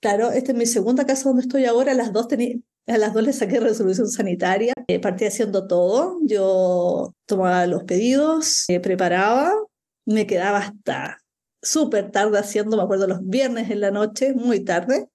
Claro, esta es mi segunda casa donde estoy ahora. Las dos tenía, a las dos les saqué resolución sanitaria. Eh, partí haciendo todo. Yo tomaba los pedidos, eh, preparaba, me quedaba hasta súper tarde haciendo, me acuerdo, los viernes en la noche, muy tarde.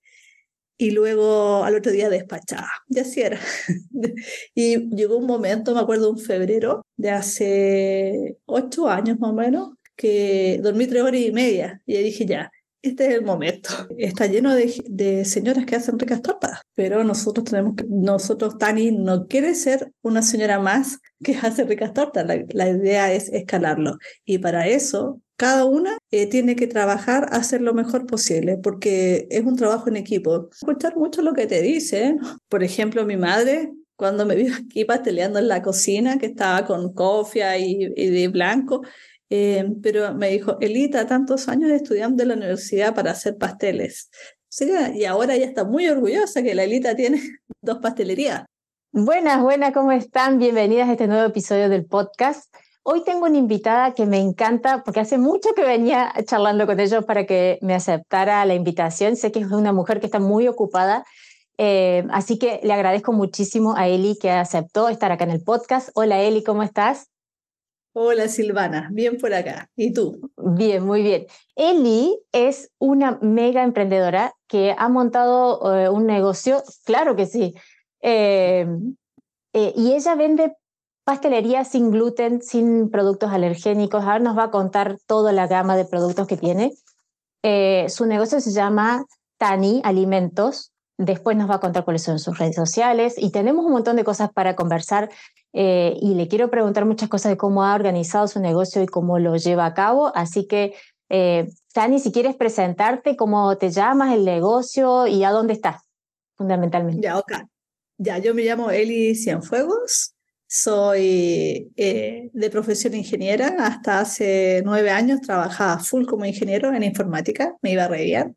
Y luego al otro día despachaba. Y así era. y llegó un momento, me acuerdo, un febrero de hace ocho años más o menos, que dormí tres horas y media. Y dije, ya, este es el momento. Está lleno de, señoras que hacen ricas tortas, pero nosotros tenemos que, nosotros, Tani, no quiere ser una señora más que hace ricas tortas. La, idea es escalarlo. Y para eso, cada una eh, tiene que trabajar hacer lo mejor posible, porque es un trabajo en equipo. Escuchar mucho lo que te dicen. Por ejemplo, mi madre cuando me vio aquí pasteleando en la cocina, que estaba con cofia y, y de blanco, eh, pero me dijo, Elita, tantos años estudiando en la universidad para hacer pasteles. y ahora ella está muy orgullosa que la Elita tiene dos pastelerías. Buenas, buenas, ¿cómo están? Bienvenidas a este nuevo episodio del podcast. Hoy tengo una invitada que me encanta porque hace mucho que venía charlando con ellos para que me aceptara la invitación. Sé que es una mujer que está muy ocupada, eh, así que le agradezco muchísimo a Eli que aceptó estar acá en el podcast. Hola Eli, ¿cómo estás? Hola Silvana, bien por acá. ¿Y tú? Bien, muy bien. Eli es una mega emprendedora que ha montado eh, un negocio, claro que sí, eh, eh, y ella vende pastelería sin gluten, sin productos alergénicos. Ahora nos va a contar toda la gama de productos que tiene. su negocio se llama Tani Alimentos. Después nos va a contar cuáles son sus redes sociales y tenemos un montón de cosas para conversar eh, y le quiero preguntar muchas cosas de cómo ha organizado su negocio y cómo lo lleva a cabo. Así que, eh, Tani, si quieres presentarte, cómo te llamas, el negocio y a dónde estás, fundamentalmente. Ya, ok. Ya, yo me llamo Eli Cienfuegos, soy eh, de profesión ingeniera, hasta hace nueve años trabajaba full como ingeniero en informática, me iba a reír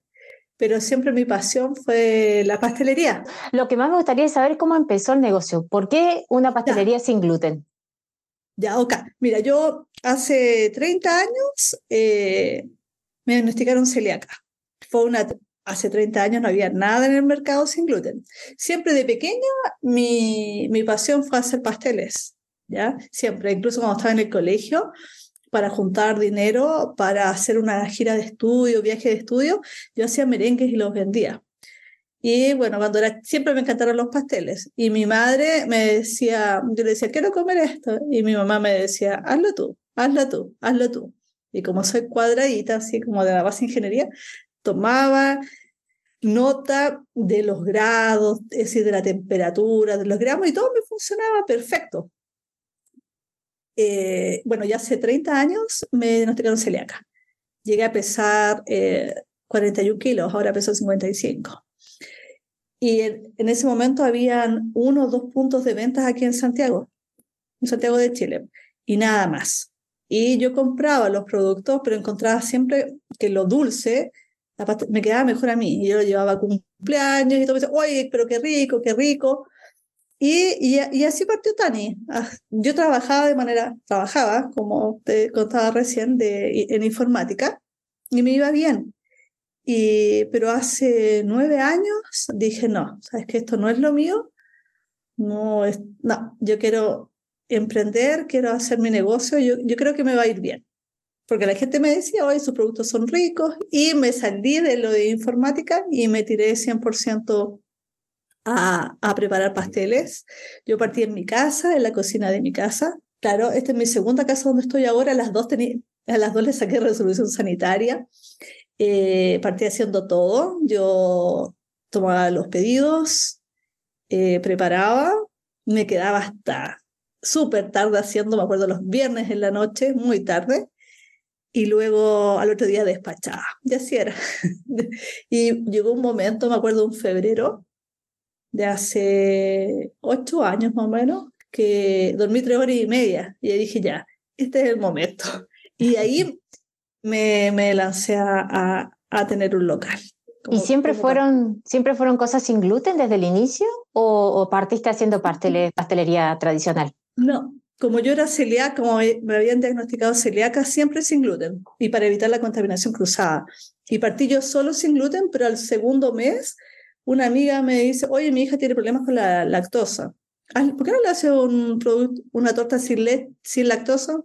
pero siempre mi pasión fue la pastelería. Lo que más me gustaría es saber cómo empezó el negocio. ¿Por qué una pastelería sin gluten? Ya, ok. Mira, yo hace 30 años eh, me diagnosticaron celíaca. Fue una, hace 30 años no había nada en el mercado sin gluten. Siempre de pequeña mi, mi pasión fue hacer pasteles. ¿ya? Siempre, incluso cuando estaba en el colegio, para juntar dinero para hacer una gira de estudio, viaje de estudio, yo hacía merengues y los vendía. Y bueno, cuando era, siempre me encantaron los pasteles. Y mi madre me decía, yo le decía, quiero comer esto. Y mi mamá me decía, hazlo tú, hazlo tú, hazlo tú. Y como soy cuadradita, así como de la base de ingeniería, tomaba nota de los grados, es decir, de la temperatura, de los gramos, y todo me funcionaba perfecto. Eh, bueno, ya hace 30 años me diagnosticaron celíaca. Llegué a pesar 41 eh, kilos, ahora peso 55. Y en, ese momento habían uno o dos puntos de ventas aquí en Santiago, en Santiago de Chile, y nada más. Y yo compraba los productos, pero encontraba siempre que lo dulce me quedaba mejor a mí. Y yo lo llevaba a cumpleaños y todo, decía, oye, pero qué rico, qué rico. Y, y, así partió Tani. Ah, yo trabajaba de manera, trabajaba, como te contaba recién, de, en informática y me iba bien. Y, pero hace nueve años dije, no, sabes que esto no es lo mío. No, no, yo quiero emprender, quiero hacer mi negocio, yo, yo creo que me va a ir bien. Porque la gente me decía, oye, sus productos son ricos, y me salí de lo de informática y me tiré 100% a, preparar pasteles. Yo partí en mi casa, en la cocina de mi casa. Claro, esta es mi segunda casa donde estoy ahora. Las dos a las dos les saqué resolución sanitaria. Eh, partí haciendo todo. Yo tomaba los pedidos, eh, preparaba, me quedaba hasta súper tarde haciendo, me acuerdo, los viernes en la noche, muy tarde, y luego al otro día despachaba. Y así era. y llegó un momento, me acuerdo, un febrero, de hace ocho años más o menos, que dormí tres horas y media y dije, ya, este es el momento. Y ahí me, me lancé a, a, tener un local. ¿Y siempre fueron, siempre fueron cosas sin gluten desde el inicio o, o partiste haciendo pastelería tradicional? No, como yo era celíaca, como me habían diagnosticado celíaca, siempre sin gluten y para evitar la contaminación cruzada. Y partí yo solo sin gluten, pero al segundo mes una amiga me dice, oye, mi hija tiene problemas con la lactosa. ¿Por qué no le hace un producto, una torta sin, sin lactosa?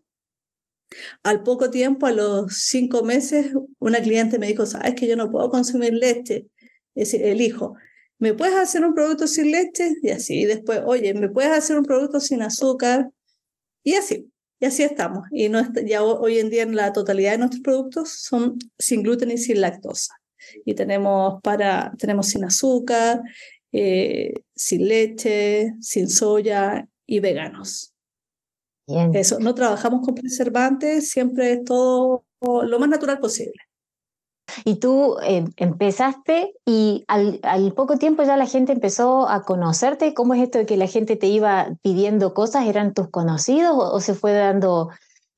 Al poco tiempo, a los cinco meses, una cliente me dijo, sabes que yo no puedo consumir leche, es el hijo. ¿Me puedes hacer un producto sin leche? Y así, después, oye, ¿me puedes hacer un producto sin azúcar? Y así, y así estamos. Y no, ya hoy en día en la totalidad de nuestros productos son sin gluten y sin lactosa. Y tenemos, para, tenemos sin azúcar, eh, sin leche, sin soya y veganos. Eso, no trabajamos con preservantes, siempre es todo lo más natural posible. Y tú eh, empezaste y al, poco tiempo ya la gente empezó a conocerte. ¿Cómo es esto de que la gente te iba pidiendo cosas? ¿Eran tus conocidos o, se fue dando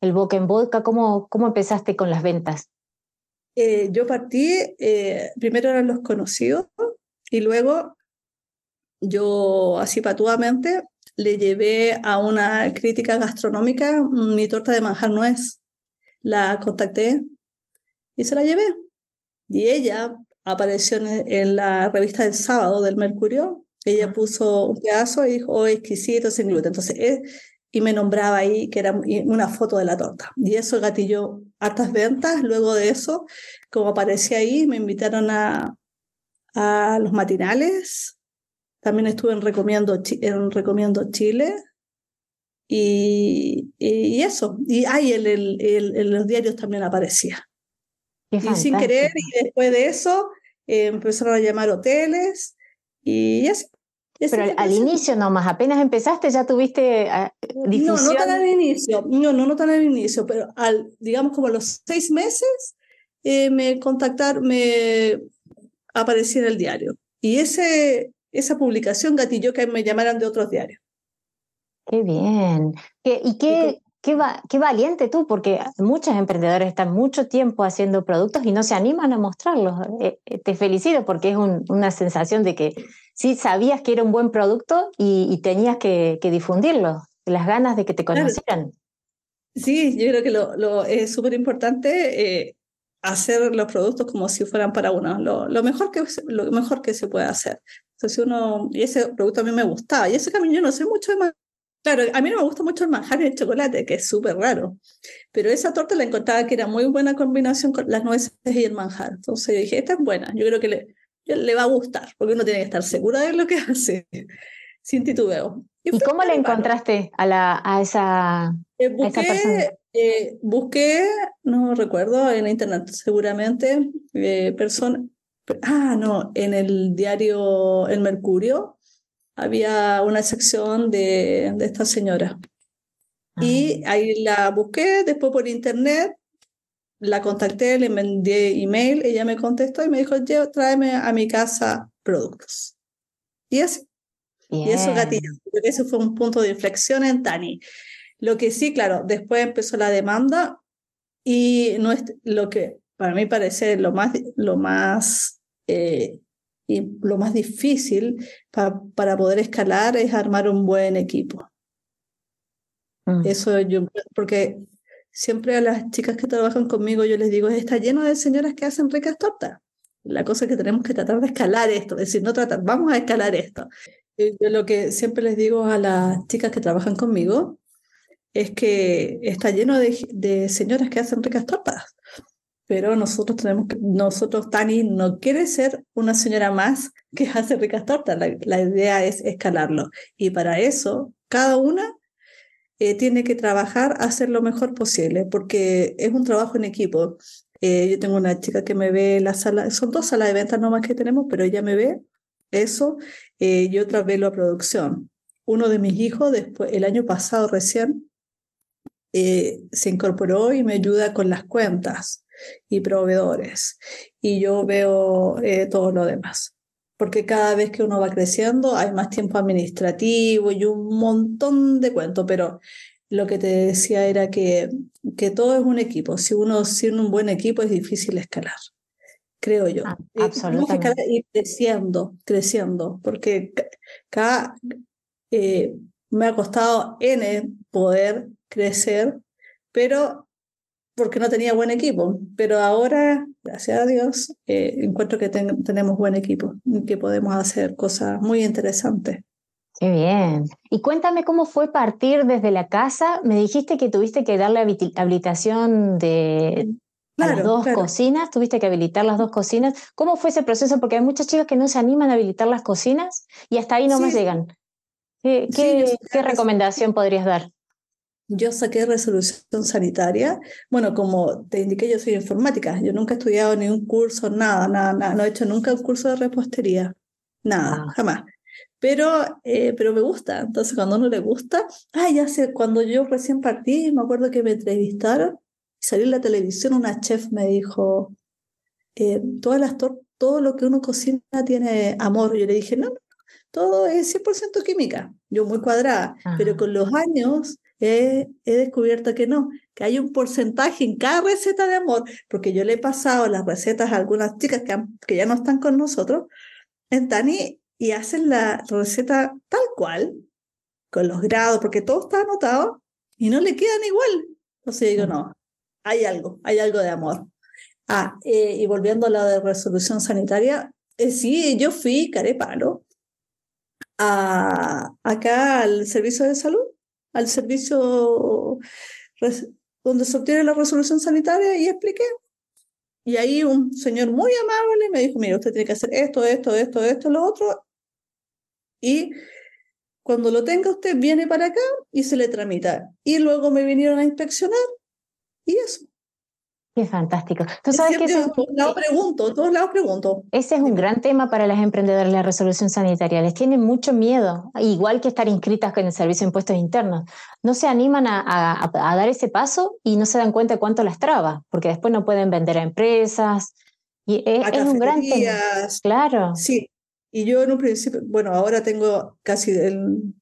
el boca en boca? ¿Cómo, cómo empezaste con las ventas? Eh, yo partí, eh, primero eran los conocidos y luego yo así patuamente le llevé a una crítica gastronómica mi torta de manjar nuez. La contacté y se la llevé. Y ella apareció en, la revista del sábado del Mercurio. Ella puso un pedazo y dijo, oh, exquisito, sin gluten. Entonces, y me nombraba ahí que era una foto de la torta. Y eso gatilló hartas ventas. Luego de eso, como aparecía ahí, me invitaron a, a los matinales. También estuve en Recomiendo, en Recomiendo Chile. Y, y, eso. Y ahí en, el, en los diarios también aparecía y sin querer, y después de eso eh, empezaron a llamar hoteles y así. Pero al, inicio nomás, apenas empezaste ya tuviste difusión. No, no tan al inicio, no, no, no tan al inicio, pero al, digamos como a los seis meses eh, me contactaron, me aparecí en el diario. Y ese, esa publicación gatilló que me llamaran de otros diarios. Qué bien. ¿Y qué, Qué, valiente tú, porque muchos emprendedores están mucho tiempo haciendo productos y no se animan a mostrarlos. Eh, eh, te felicito porque es una sensación de que sí sabías que era un buen producto y, tenías que, difundirlo, las ganas de que te conocieran. Sí, yo creo que lo, es súper importante eh, hacer los productos como si fueran para uno, lo, mejor, que, lo mejor que se puede hacer. Entonces uno, y ese producto a mí me gustaba, y ese camino yo no sé mucho de Claro, a mí no me gusta mucho el manjar y el chocolate, que es súper raro. Pero esa torta la encontraba que era muy buena combinación con las nueces y el manjar. Entonces dije, esta es buena. Yo creo que le, le va a gustar, porque uno tiene que estar segura de lo que hace, sin titubeo. ¿Y, cómo le encontraste a, la, a, esa, eh, busqué, persona? Eh, busqué, no recuerdo, en internet seguramente, eh, persona. Ah, no, en el diario El Mercurio había una sección de, de esta señora. Y ah. ahí la busqué, después por internet, la contacté, le mandé email, ella me contestó y me dijo, tráeme a mi casa productos. Y así. Y eso gatilló, porque ese fue un punto de inflexión en Tani. Lo que sí, claro, después empezó la demanda y no es lo que para mí parece lo más, lo más eh, y lo más difícil para poder escalar es armar un buen equipo. Mm. Eso yo, porque siempre a las chicas que trabajan conmigo yo les digo, está lleno de señoras que hacen ricas tortas. La cosa es que tenemos que tratar de escalar esto, es decir, no tratar, vamos a escalar esto. Yo lo que siempre les digo a las chicas que trabajan conmigo es que está lleno de, de señoras que hacen ricas tortas pero nosotros tenemos que, nosotros, Tani no quiere ser una señora más que hace ricas tortas, la, idea es escalarlo. Y para eso, cada una eh, tiene que trabajar, hacer lo mejor posible, porque es un trabajo en equipo. Eh, yo tengo una chica que me ve la sala, son dos salas de ventas nomás que tenemos, pero ella me ve eso eh, y otra ve la producción. Uno de mis hijos, después, el año pasado recién, se incorporó y me ayuda con las cuentas y proveedores. Y yo veo eh, todo lo demás. Porque cada vez que uno va creciendo hay más tiempo administrativo y un montón de cuentos, pero lo que te decía era que, que todo es un equipo. Si uno sin un buen equipo es difícil escalar, creo yo. Ah, absolutamente. ir creciendo, creciendo, porque cada, eh, me ha costado N poder crecer, pero porque no tenía buen equipo. Pero ahora, gracias a Dios, eh, encuentro que tenemos buen equipo y que podemos hacer cosas muy interesantes. Qué bien. Y cuéntame cómo fue partir desde la casa. Me dijiste que tuviste que darle habilitación de las dos cocinas, tuviste que habilitar las dos cocinas. ¿Cómo fue ese proceso? Porque hay muchas chicas que no se animan a habilitar las cocinas y hasta ahí no más llegan. ¿Qué, qué recomendación podrías dar? Yo saqué resolución sanitaria. Bueno, como te indiqué, yo soy informática. Yo nunca he estudiado ni un curso, nada, nada, nada. No he hecho nunca un curso de repostería. Nada, ah. jamás. Pero, eh, pero me gusta. Entonces, cuando a uno le gusta, ah, ya sé, cuando yo recién partí, me acuerdo que me entrevistaron y salí en la televisión, una chef me dijo, eh, todas las todo lo que uno cocina tiene amor. Yo le dije, no, todo es 100% química. Yo muy cuadrada, pero con los años he, descubierto que no, que hay un porcentaje en cada receta de amor, porque yo le he pasado las recetas a algunas chicas que, que ya no están con nosotros en Tani y hacen la receta tal cual, con los grados, porque todo está anotado y no le quedan igual. Entonces digo, no, hay algo, hay algo de amor. Ah, eh, y volviendo a la de resolución sanitaria, eh, sí, yo fui carepalo a, acá al servicio de salud al servicio donde se obtiene la resolución sanitaria y expliqué. Y ahí un señor muy amable me dijo, mira, usted tiene que hacer esto, esto, esto, esto, lo otro. Y cuando lo tenga usted viene para acá y se le tramita. Y luego me vinieron a inspeccionar y eso. Qué fantástico. Tú sabes que ese, todos lados pregunto, todos lados pregunto. Ese es un gran tema para las emprendedoras, la resolución sanitaria. Les tienen mucho miedo, igual que estar inscritas con el Servicio de Impuestos Internos. No se animan a, dar ese paso y no se dan cuenta de cuánto las traba, porque después no pueden vender a empresas. Y es, un gran tema. Claro. Sí, y yo en un principio, bueno, ahora tengo casi el,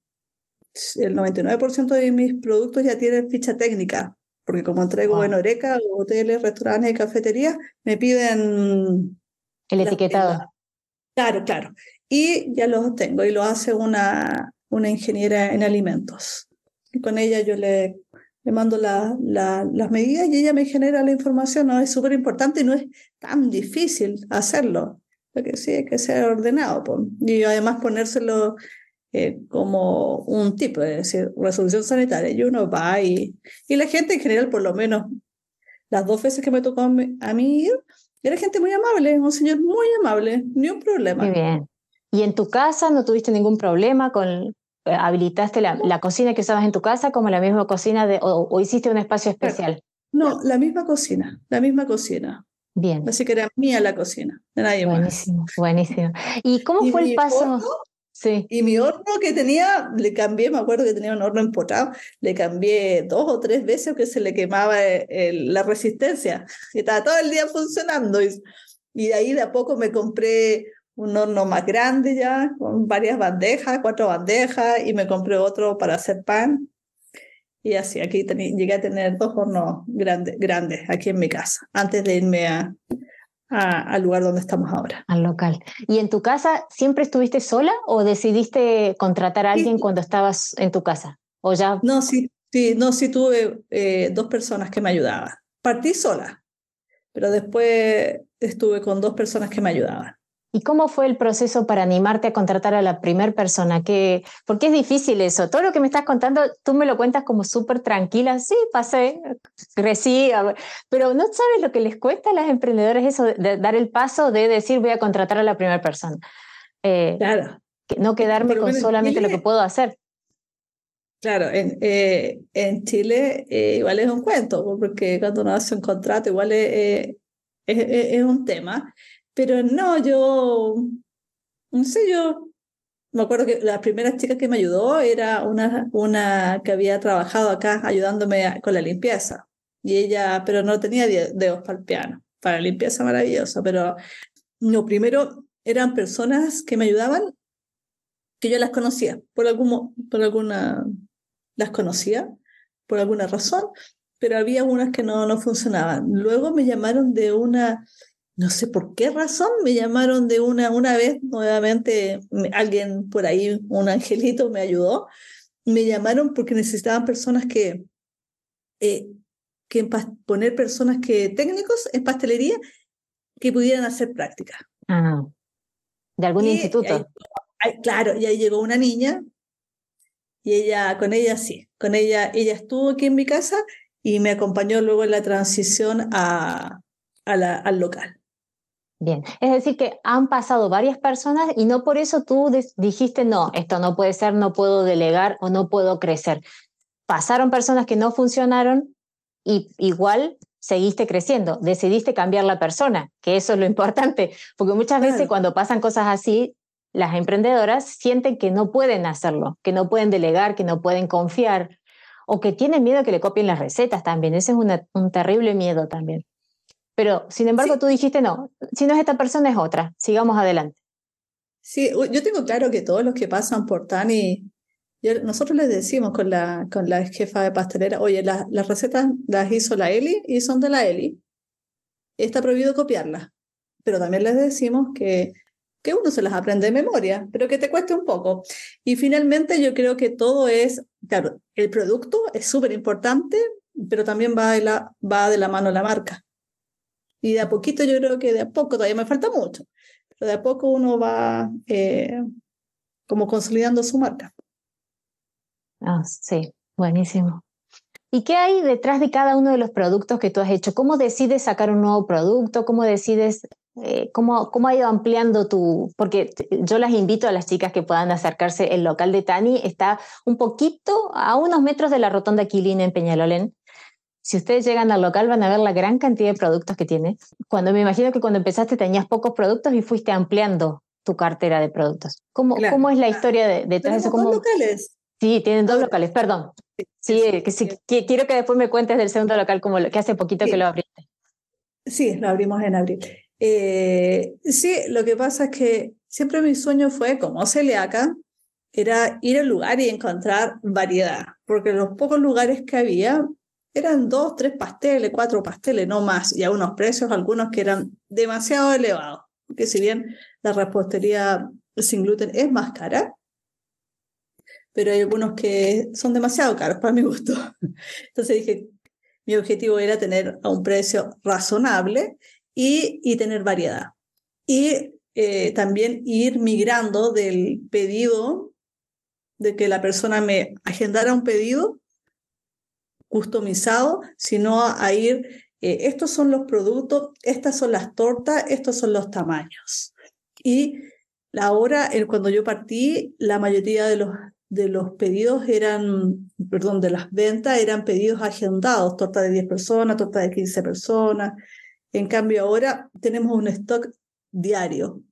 el 99% de mis productos ya tienen ficha técnica porque como entrego en Oreca, hoteles, restaurantes y cafeterías, me piden... El etiquetado. claro, claro. Y ya los tengo y lo hace una, una ingeniera en alimentos. Y con ella yo le, le mando la, las medidas y ella me genera la información. ¿no? Es súper importante y no es tan difícil hacerlo. Porque sí, hay que ser ordenado. Y además ponérselo eh, como un tipo, es decir, resolución sanitaria, y uno va y, y la gente en general, por lo menos las dos veces que me tocó a mí ir, era gente muy amable, un señor muy amable, ni un problema. Muy bien. ¿Y en tu casa no tuviste ningún problema con, eh, habilitaste la, la, cocina que usabas en tu casa como la misma cocina de, o, hiciste un espacio especial? No, la misma cocina, la misma cocina. Bien. Así que era mía la cocina, de nadie buenísimo, más. Buenísimo, ¿Y cómo fue el paso? Y mi horno que tenía, le cambié, me acuerdo que tenía un horno empotado, le cambié dos o tres veces que se le quemaba eh, la resistencia. Y estaba todo el día funcionando. Y, y, de ahí de a poco me compré un horno más grande ya, con varias bandejas, cuatro bandejas, y me compré otro para hacer pan. Y así, aquí llegué a tener dos hornos grandes, grandes aquí en mi casa, antes de irme a, al lugar donde estamos ahora. Al local. ¿Y en tu casa siempre estuviste sola o decidiste contratar a alguien cuando estabas en tu casa? ¿O ya? No, sí, sí, no, sí tuve eh, dos personas que me ayudaban. Partí sola, pero después estuve con dos personas que me ayudaban. ¿Y cómo fue el proceso para animarte a contratar a la primera persona? ¿Qué, porque es difícil eso. Todo lo que me estás contando, tú me lo cuentas como súper tranquila. Sí, pasé, crecí, pero no sabes lo que les cuesta a las emprendedoras eso de, dar el paso de decir voy a contratar a la primera persona. Eh, claro. no quedarme con solamente lo que puedo hacer. Claro, en, eh, en Chile eh, igual es un cuento, porque cuando uno hace un contrato igual es, es un tema. Pero no, yo, no sé, yo me acuerdo que la primera chica que me ayudó era una, una que había trabajado acá ayudándome con la limpieza. Y ella, pero no tenía dedos para el piano, para la limpieza maravillosa, pero no, primero eran personas que me ayudaban que yo las conocía, por, algún, por alguna, las conocía por alguna razón, pero había unas que no, no funcionaban. Luego me llamaron de una no sé por qué razón me llamaron de una, una vez nuevamente, alguien por ahí, un angelito me ayudó me llamaron porque necesitaban personas que, eh, que poner personas que técnicos en pastelería que pudieran hacer práctica. Ah, de algún instituto. claro, y ahí llegó una niña y ella, con ella sí, con ella, ella estuvo aquí en mi casa y me acompañó luego en la transición a, al local. Bien, es decir, que han pasado varias personas y no por eso tú dijiste, no, esto no puede ser, no puedo delegar o no puedo crecer. Pasaron personas que no funcionaron y igual seguiste creciendo, decidiste cambiar la persona, que eso es lo importante, porque muchas veces cuando pasan cosas así, las emprendedoras sienten que no pueden hacerlo, que no pueden delegar, que no pueden confiar o que tienen miedo que le copien las recetas también. Ese es un terrible miedo también. Pero, sin embargo, tú dijiste, no, si no es esta persona es otra, sigamos adelante. Sí, yo tengo claro que todos los que pasan por Tani, nosotros les decimos con la, con la jefa de pastelera, oye, las recetas las hizo la Eli y son de la Eli. Está prohibido copiarlas. Pero también les decimos que que uno se las aprende de memoria, pero que te cueste un poco. Y finalmente yo creo que todo es, claro, el producto es súper importante, pero también va de, la, va de la mano la marca. Y de a poquito yo creo que de a poco, todavía me falta mucho, pero de a poco uno va eh, como consolidando su marca. Ah, sí, buenísimo. ¿Y qué hay detrás de cada uno de los productos que tú has hecho? ¿Cómo decides sacar un nuevo producto? ¿Cómo decides eh, ¿cómo, ¿cómo, ha ido ampliando tu...? Porque yo las invito a las chicas que puedan acercarse. El local de Tani está un poquito a unos metros de la rotonda Quilina en Peñalolén. Si ustedes llegan al local van a ver la gran cantidad de productos que tiene. Cuando me imagino que cuando empezaste tenías pocos productos y fuiste ampliando tu cartera de productos. ¿Cómo, ¿cómo es la historia de, detrás de eso? ¿Cómo... dos locales. Sí, tienen dos locales, perdón. Sí, que, quiero que después me cuentes del segundo local, como lo, que hace poquito que lo abriste. Sí, lo abrimos en abril. Eh, sí, lo que pasa es que siempre mi sueño fue, como celíaca, era ir al lugar y encontrar variedad, porque los pocos lugares que había eran dos, tres pasteles, cuatro pasteles, no más, y a unos precios, algunos que eran demasiado elevados, porque si bien la repostería sin gluten es más cara, pero hay algunos que son demasiado caros para mi gusto. Entonces dije, mi objetivo era tener a un precio razonable y, tener variedad. Y eh, también ir migrando del pedido, de que la persona me agendara un pedido customizado, sino a, ir, eh, estos son los productos, estas son las tortas, estos son los tamaños. Y ahora, cuando yo partí, la mayoría de los, de los pedidos eran, perdón, de las ventas eran pedidos agendados, torta de 10 personas, torta de 15 personas, en cambio, ahora tenemos un stock diario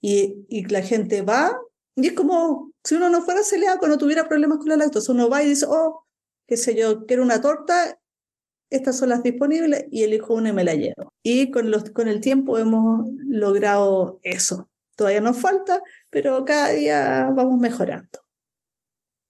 y, y la gente va y es como si uno no fuera celíaco, no tuviera problemas con la lactosa. Uno va y dice, oh, qué sé yo, quiero una torta, estas son las disponibles y elijo una y me la llevo. Y con, los, con el tiempo hemos logrado eso. Todavía nos falta, pero cada día vamos mejorando.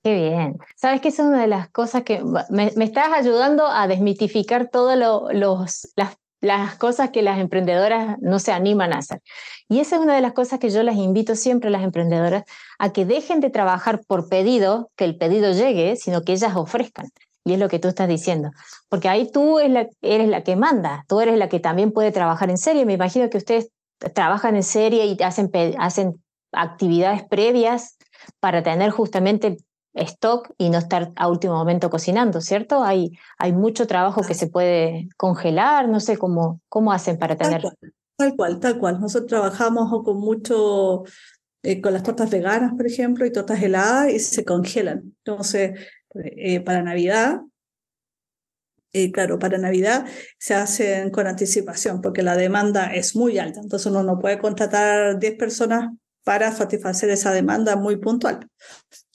Qué bien. Sabes que es una de las cosas que me, me estás ayudando a desmitificar todas lo, los, las las cosas que las emprendedoras no se animan a hacer. Y esa es una de las cosas que yo las invito siempre a las emprendedoras a que dejen de trabajar por pedido, que el pedido llegue, sino que ellas ofrezcan. Y es lo que tú estás diciendo. Porque ahí tú eres la que manda, tú eres la que también puede trabajar en serie. Me imagino que ustedes trabajan en serie y hacen, hacen actividades previas para tener justamente stock y no estar a último momento cocinando, ¿cierto? Hay, hay mucho trabajo que se puede congelar, no sé cómo, cómo hacen para tener. Tal cual, tal cual. Nosotros trabajamos con mucho, eh, con las tortas veganas, por ejemplo, y tortas heladas y se congelan. Entonces, eh, para Navidad, eh, claro, para Navidad se hacen con anticipación porque la demanda es muy alta. Entonces uno no puede contratar 10 personas para satisfacer esa demanda muy puntual.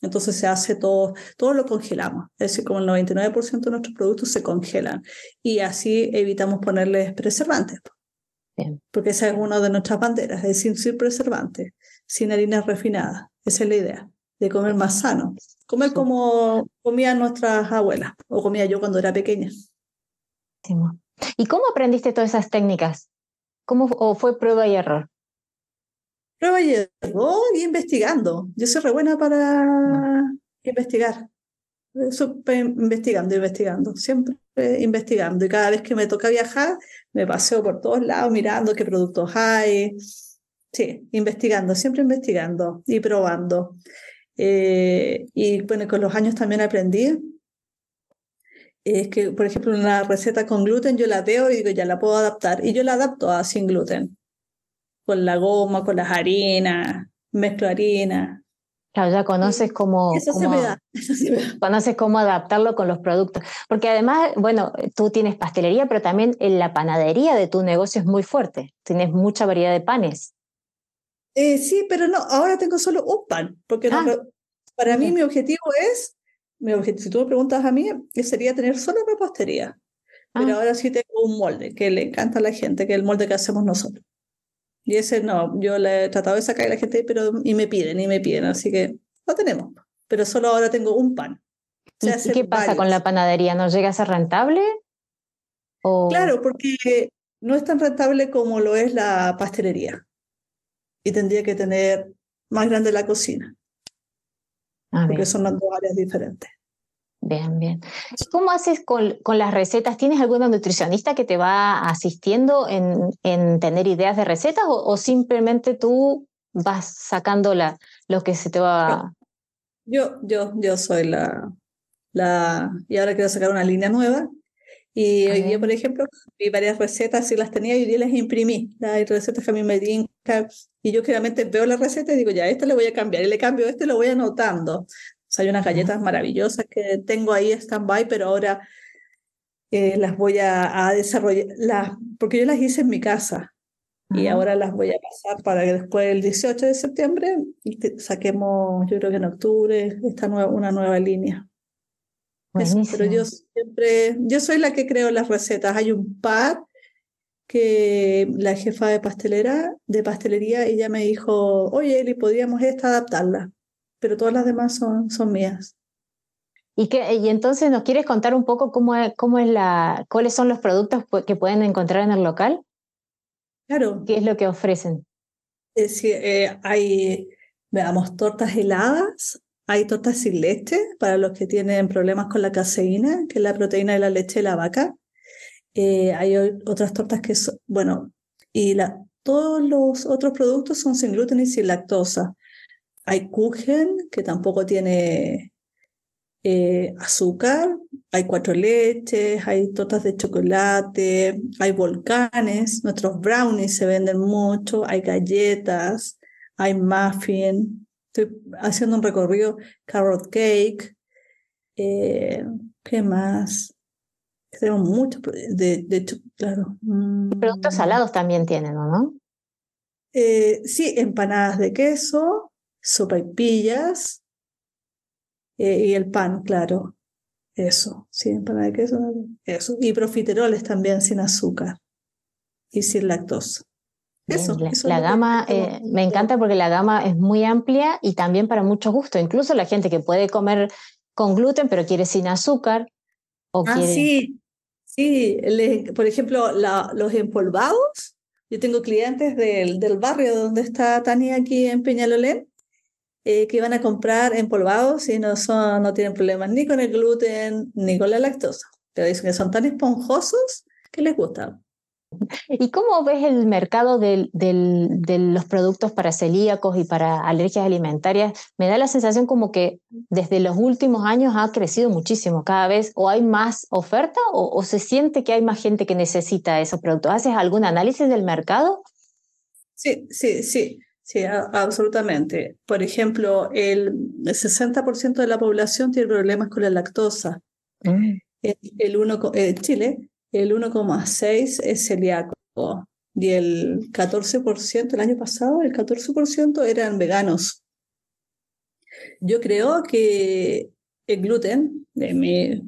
Entonces se hace todo, todo lo congelamos, es decir, como el 99% de nuestros productos se congelan y así evitamos ponerles preservantes. Porque esa es una de nuestras banderas, es decir, sin preservantes, sin harinas refinadas. Esa es la idea, de comer más sano. Comer como comían nuestras abuelas o comía yo cuando era pequeña. ¿Y cómo aprendiste todas esas técnicas? ¿Cómo o fue prueba y error? Prueba y error y investigando. Yo soy re buena para investigar. investigando, investigando, siempre investigando. Y cada vez que me toca viajar, me paseo por todos lados mirando qué productos hay. Sí, investigando, siempre investigando y probando. Eh, y bueno, con los años también aprendí. Es que, por ejemplo, una receta con gluten yo la veo y digo, ya la puedo adaptar. Y yo la adapto a sin gluten. Con la goma, con las harinas, mezclo harina, Claro, ya conoces cómo, eso se me da, eso se me da. conoces cómo adaptarlo con los productos. Porque además, bueno, tú tienes pastelería, pero también en la panadería de tu negocio es muy fuerte. Tienes mucha variedad de panes. Eh, sí, pero no, ahora tengo solo un pan, porque no- Ah, para mí mi objetivo es, mi si tú me preguntas a mí, que sería tener solo repostería. Pero Ah. ahora sí tengo un molde que le encanta a la gente, que es el molde que hacemos nosotros. Y ese no, yo le he tratado de sacar a la gente, pero y me piden, y me piden, así que lo tenemos. Pero solo ahora tengo un pan. ¿Y, Se y hacen qué pasa con la panadería? ¿No llega a ser rentable? O... Claro, porque no es tan rentable como lo es la pastelería. Y tendría que tener más grande la cocina, Ah, porque bien, son las dos áreas diferentes. Bien, bien. ¿Y ¿Cómo haces con, con las recetas? ¿Tienes alguna nutricionista que te va asistiendo en, en tener ideas de recetas o, o simplemente tú vas sacando la, lo que se te va... Yo, yo, yo soy la, la, y ahora quiero sacar una línea nueva. Y hoy día, bien. por ejemplo, vi varias recetas y las tenía y hoy día las imprimí. Las recetas que a mí me tincan. Y yo generalmente veo la receta y digo, ya, esta le voy a cambiar. Y le cambio este, lo voy anotando. O sea, hay unas galletas maravillosas que tengo ahí stand-by, pero ahora eh, las voy a, a desarrollar, las, porque yo las hice en mi casa. Y ahora las voy a pasar para que después el 18 de septiembre saquemos, yo creo que en octubre, esta nueva, una nueva línea. Eso, pero yo siempre, yo soy la que creo las recetas. Hay un par que la jefa de pastelera, de pastelería, ella me dijo, oye, Eli, podríamos esta adaptarla, pero todas las demás son, son mías. ¿Y, qué, y entonces nos quieres contar un poco cómo es, cómo es la, cuáles son los productos que pueden encontrar en el local? Claro, ¿Qué es lo que ofrecen? es decir, eh, hay, veamos, tortas heladas, hay tortas sin leche para los que tienen problemas con la caseína, que es la proteína de la leche de la vaca. Eh, hay otras tortas que son, bueno, y la, todos los otros productos son sin gluten y sin lactosa. Hay Kuchen, que tampoco tiene eh, azúcar, hay cuatro leches, hay tortas de chocolate, hay volcanes, nuestros brownies se venden mucho, hay galletas, hay muffin. Estoy haciendo un recorrido, carrot cake, eh, ¿qué más? Tenemos muchos, pro- de, de hecho, claro. Productos mm, salados también tienen, ¿o no? eh, sí, empanadas de queso, sopaipillas eh, y el pan, claro. Eso, sí, empanada de queso, eso. Y profiteroles también sin azúcar y sin lactosa. Eso, la, eso la gama tenemos. eh, me encanta porque la gama es muy amplia y también para muchos gustos. Incluso la gente que puede comer con gluten pero quiere sin azúcar o Ah, quiere... sí, sí. le- por ejemplo, la- los empolvados. Yo tengo clientes del, del barrio donde está Tania aquí en Peñalolén eh, que van a comprar empolvados y no, son, no tienen problemas ni con el gluten ni con la lactosa. Pero dicen que son tan esponjosos que les gusta. ¿Y cómo ves el mercado del- del- de los productos para celíacos y para alergias alimentarias? Me da la sensación como que desde los últimos años ha crecido muchísimo. Cada vez o hay más oferta o, o se siente que hay más gente que necesita esos productos. ¿Haces algún análisis del mercado? Sí, sí, sí, sí, a- absolutamente. Por ejemplo, el, el 60% de la población tiene problemas con la lactosa. Mm. El, el uno en Chile, el 1,6 es celíaco y el 14%, el año pasado, el 14% eran veganos. Yo creo que el gluten me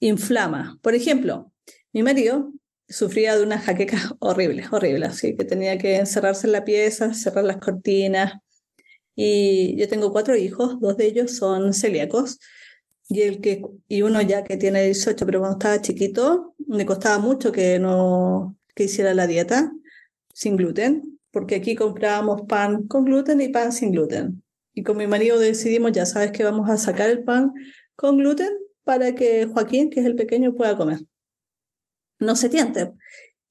inflama. Por ejemplo, mi marido sufría de una jaqueca horrible, horrible, así que tenía que encerrarse en la pieza, cerrar las cortinas. Y yo tengo cuatro hijos, dos de ellos son celíacos. Y, el que, y uno ya que tiene 18, pero cuando estaba chiquito, me costaba mucho que no que hiciera la dieta sin gluten, porque aquí comprábamos pan con gluten y pan sin gluten. Y con mi marido decidimos, ya sabes que vamos a sacar el pan con gluten para que Joaquín, que es el pequeño, pueda comer. No se tiente.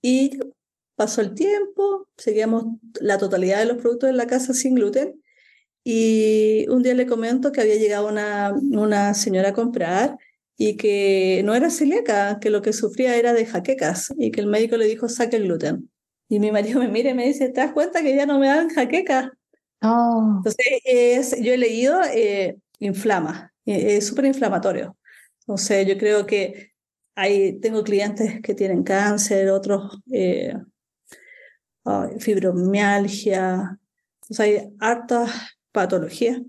Y pasó el tiempo, seguíamos la totalidad de los productos en la casa sin gluten. Y un día le comento que había llegado una, una señora a comprar y que no era celíaca, que lo que sufría era de jaquecas y que el médico le dijo saque el gluten. Y mi marido me mira y me dice, ¿te das cuenta que ya no me dan jaquecas? Oh. Entonces, yo he leído, eh, inflama, eh, es súper inflamatorio. Entonces, yo creo que hay, tengo clientes que tienen cáncer, otros eh, fibromialgia, o sea, hay hartas patologías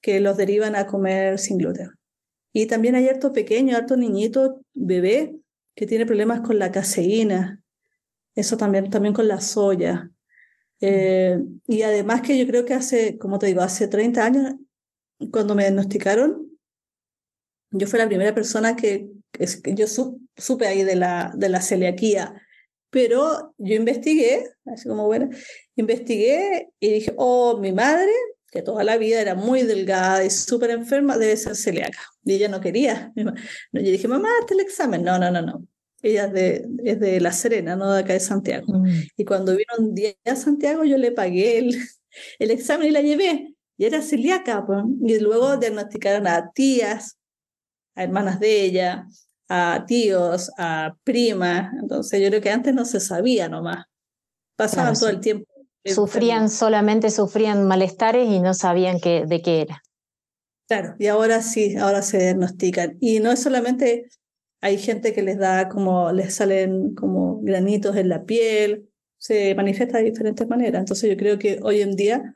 que los derivan a comer sin gluten. Y también hay harto pequeño, harto niñito, bebé, que tiene problemas con la caseína, eso también, también con la soya. Eh, y además que yo creo que hace, como te digo, hace 30 años, cuando me diagnosticaron, yo fui la primera persona que, que yo supe ahí de la, de la celiaquía, pero yo investigué, así como bueno, investigué y dije, oh, mi madre, que toda la vida era muy delgada y súper enferma, debe ser celíaca. Y ella no quería. Yo dije, mamá, hazte el examen. No, no, no, no. Ella es de, es de La Serena, no de acá de Santiago. Mm. Y cuando vino un día a Santiago, yo le pagué el, el examen y la llevé. Y era celíaca. Pues. Y luego diagnosticaron a tías, a hermanas de ella, a tíos, a primas. Entonces yo creo que antes no se sabía nomás. Pasaban todo el tiempo. Sufrían solamente, sufrían malestares y no sabían qué, de qué era. Claro, y ahora sí, ahora se diagnostican. Y no es solamente hay gente que les da como, les salen como granitos en la piel, se manifiesta de diferentes maneras. Entonces yo creo que hoy en día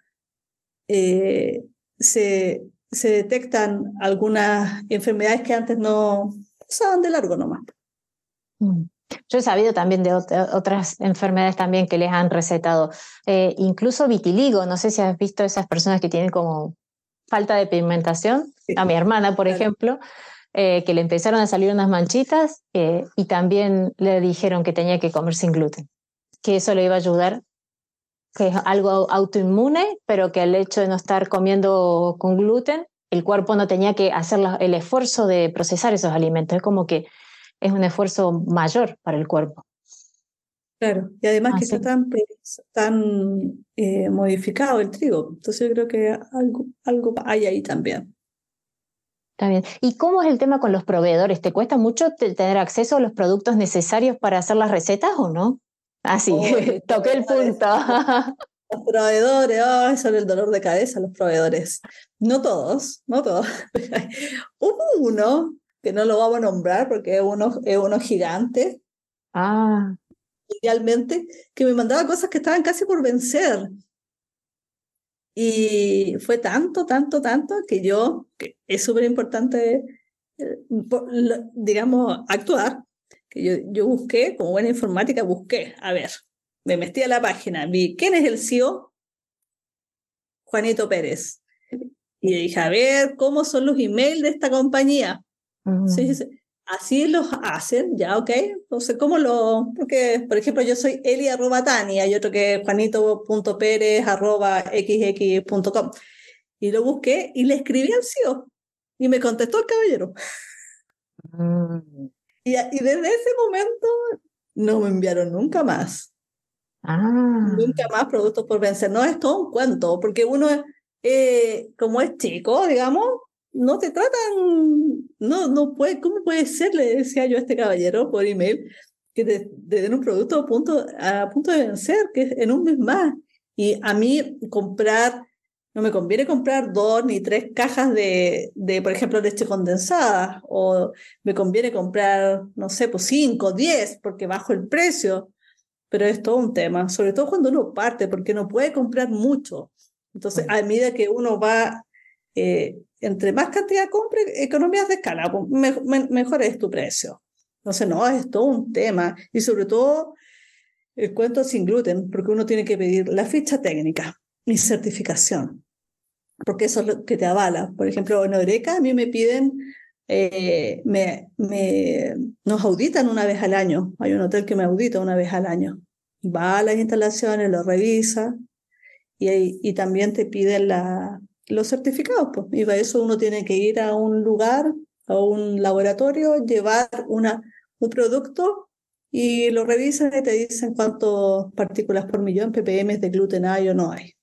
eh, se, se detectan algunas enfermedades que antes no pasaban de largo nomás. Mm. Yo he sabido también de otras enfermedades también que les han recetado, eh, incluso vitiligo, no sé si has visto esas personas que tienen como falta de pigmentación, a mi hermana, por ejemplo, eh, que le empezaron a salir unas manchitas eh, y también le dijeron que tenía que comer sin gluten, que eso le iba a ayudar, que es algo autoinmune, pero que el hecho de no estar comiendo con gluten, el cuerpo no tenía que hacer el esfuerzo de procesar esos alimentos, es como que es un esfuerzo mayor para el cuerpo. Claro, y además que está tan, tan eh, modificado el trigo, entonces yo creo que algo, algo hay ahí también. Bien. ¿Y cómo es el tema con los proveedores? ¿Te cuesta mucho tener acceso a los productos necesarios para hacer las recetas o no? Ah, sí, toqué el punto. Los proveedores, oh, son el dolor de cabeza, los proveedores. No todos, no todos. Hubo uno, que no lo vamos a nombrar porque es uno, es uno gigante. Ah. Idealmente, que me mandaba cosas que estaban casi por vencer. Y fue tanto, tanto, tanto que yo, que es súper importante, eh, digamos, actuar, que yo, yo busqué, como buena informática, busqué, a ver, me metí a la página, vi quién es el CEO, Juanito Pérez. Y dije, a ver, ¿cómo son los emails de esta compañía? sí, sí, Así los hacen, ya, ok. Entonces, ¿cómo lo...? Porque, por ejemplo, yo soy Eli arroba Tania y otro que es juanito.pérez arroba xx.com. Y lo busqué y le escribí al CEO y me contestó el caballero. Mm. Y, y, desde ese momento no me enviaron nunca más. Ah. Nunca más productos por vencer. No es todo un cuento, porque uno, eh, como es chico, digamos, no te tratan, no, no puede, ¿cómo puede ser? Le decía yo a este caballero por email, que te, den un producto a punto, a punto de vencer, que es en un mes más. Y a mí comprar, no me conviene comprar dos ni tres cajas de, de, por ejemplo, leche condensada, o me conviene comprar, no sé, pues cinco, diez, porque bajo el precio. Pero es todo un tema, sobre todo cuando uno parte, porque no puede comprar mucho. Entonces, a medida que uno va eh, entre más cantidad compre, economías de escala, pues, mejor es tu precio. Entonces, no, es todo un tema. Y sobre todo, el cuento sin gluten, porque uno tiene que pedir la ficha técnica y certificación, porque eso es lo que te avala. Por ejemplo, en Oreca a mí me piden, eh, me, nos auditan una vez al año. Hay un hotel que me audita una vez al año. Va a las instalaciones, lo revisa y, y también te piden la, los certificados, pues. Y para eso uno tiene que ir a un lugar, a un laboratorio, llevar una, un producto y lo revisan y te dicen cuántas partículas por millón, ppm de gluten hay o no hay.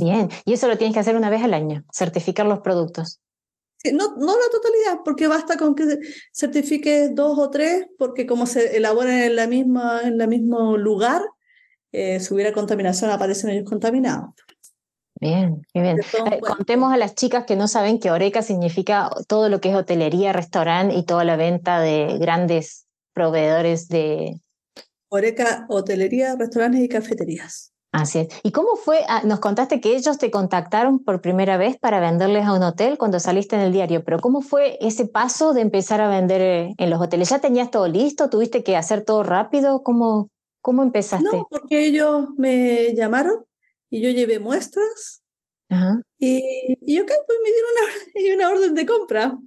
Bien, y eso lo tienes que hacer una vez al año, certificar los productos. no, no la totalidad, porque basta con que certifiques dos o tres, porque como se elaboran en la misma, en el mismo lugar, eh, si hubiera contaminación aparecen ellos contaminados. Bien, bien. Eh, contemos a las chicas que no saben que Oreca significa todo lo que es hotelería, restaurante y toda la venta de grandes proveedores de... Oreca, hotelería, restaurantes y cafeterías. Así es. ¿Y cómo fue? Ah, nos contaste que ellos te contactaron por primera vez para venderles a un hotel cuando saliste en el diario, pero ¿cómo fue ese paso de empezar a vender eh, en los hoteles? ¿Ya tenías todo listo? ¿Tuviste que hacer todo rápido? ¿Cómo, cómo empezaste? No, porque ellos me llamaron y yo llevé muestras Y, y ok, pues me dieron una, una orden de compra.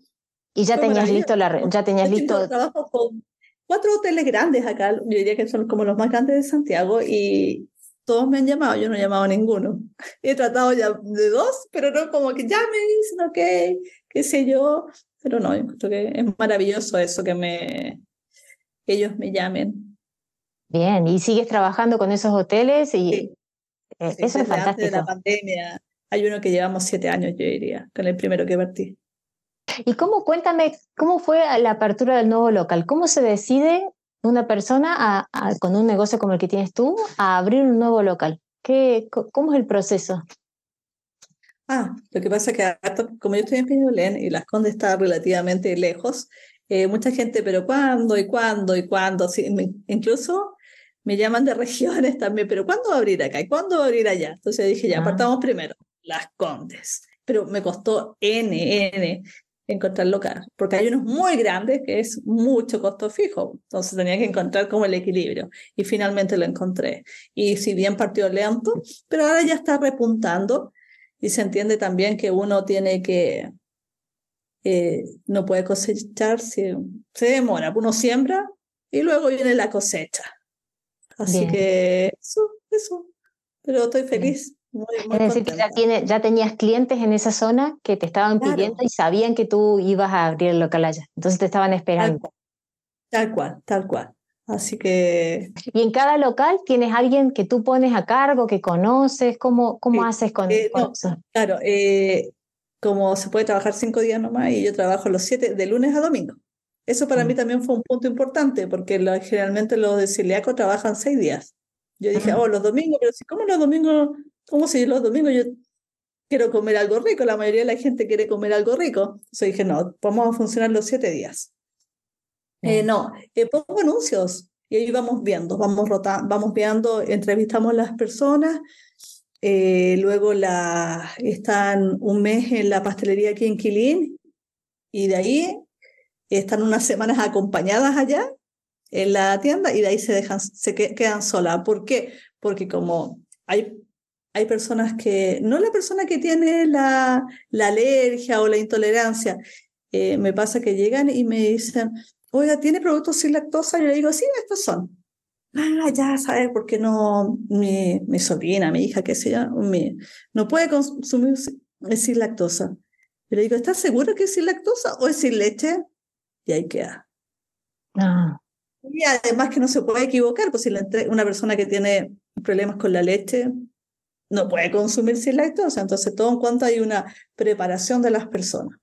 Y ya tenías listo la ya tenías listo. Trabajo con cuatro hoteles grandes acá, yo diría que son como los más grandes de Santiago y todos me han llamado, yo no he llamado a ninguno. He tratado ya de dos, pero no como que ya me dicen, ok, qué sé yo, pero no, yo creo que es maravilloso eso que me que ellos me llamen. Bien, y sigues trabajando con esos hoteles y eh, eso es fantástico. Antes de la pandemia, hay uno que llevamos siete años, yo diría, con el primero que partí. ¿Y cómo, cuéntame, cómo fue la apertura del nuevo local? ¿Cómo se decide una persona con un negocio como el que tienes tú a abrir un nuevo local? ¿Qué, ¿Cómo es el proceso? Ah, lo que pasa es que como yo estoy en Peñolén y Las Condes está relativamente lejos, eh, mucha gente, pero ¿cuándo y cuándo y cuándo? Sí, incluso me llaman de regiones también, pero ¿cuándo va a abrir acá y cuándo va a abrir allá? Entonces dije, ya, ah. apartamos primero, Las Condes. Pero me costó N, N encontrar local, porque hay unos muy grandes que es mucho costo fijo, entonces tenía que encontrar como el equilibrio y finalmente lo encontré. Y si bien partió lento, pero ahora ya está repuntando y se entiende también que uno tiene que, eh, no puede cosechar, si, se demora, uno siembra y luego viene la cosecha. Así que eso, eso, pero estoy feliz es decir, que ya, tiene, ya tenías clientes en esa zona que te estaban pidiendo y sabían que tú ibas a abrir el local allá. Entonces te estaban esperando. Tal, cual, tal cual. Así que. Y en cada local tienes alguien que tú pones a cargo, que conoces, ¿cómo, cómo haces con, eh, eso? Claro, eh, como se puede trabajar cinco días nomás y yo trabajo los siete, de lunes a domingo. Eso para mí mm. también fue un punto importante, porque generalmente los de Ciliaco trabajan seis días. Yo dije, oh, los domingos, pero si, ¿cómo los domingos como si los domingos yo quiero comer algo rico, la mayoría de la gente quiere comer algo rico. Entonces dije, no, vamos a funcionar los siete días. Eh, no, eh, pongo anuncios y ahí vamos viendo, vamos rotando, vamos viendo, entrevistamos las personas, eh, luego la, están un mes en la pastelería aquí en Quilín y de ahí están unas semanas acompañadas allá en la tienda y de ahí se dejan, se quedan solas. ¿Por qué? Porque como hay hay personas que, no la persona que tiene la, la alergia o la intolerancia, eh, me pasa que llegan y me dicen, oiga, ¿tiene productos sin lactosa? Y yo digo, sí, estos son. Ah, ya sabes, porque no, mi, mi sobrina, mi hija, qué sé yo, no puede consumir sin lactosa. Y le digo, ¿estás seguro que es sin lactosa o es sin leche? Y ahí queda. Ah. Y además que no se puede equivocar, pues si una persona que tiene problemas con la leche, no puede consumir sin lactosa. Entonces, todo en cuanto hay una preparación de las personas.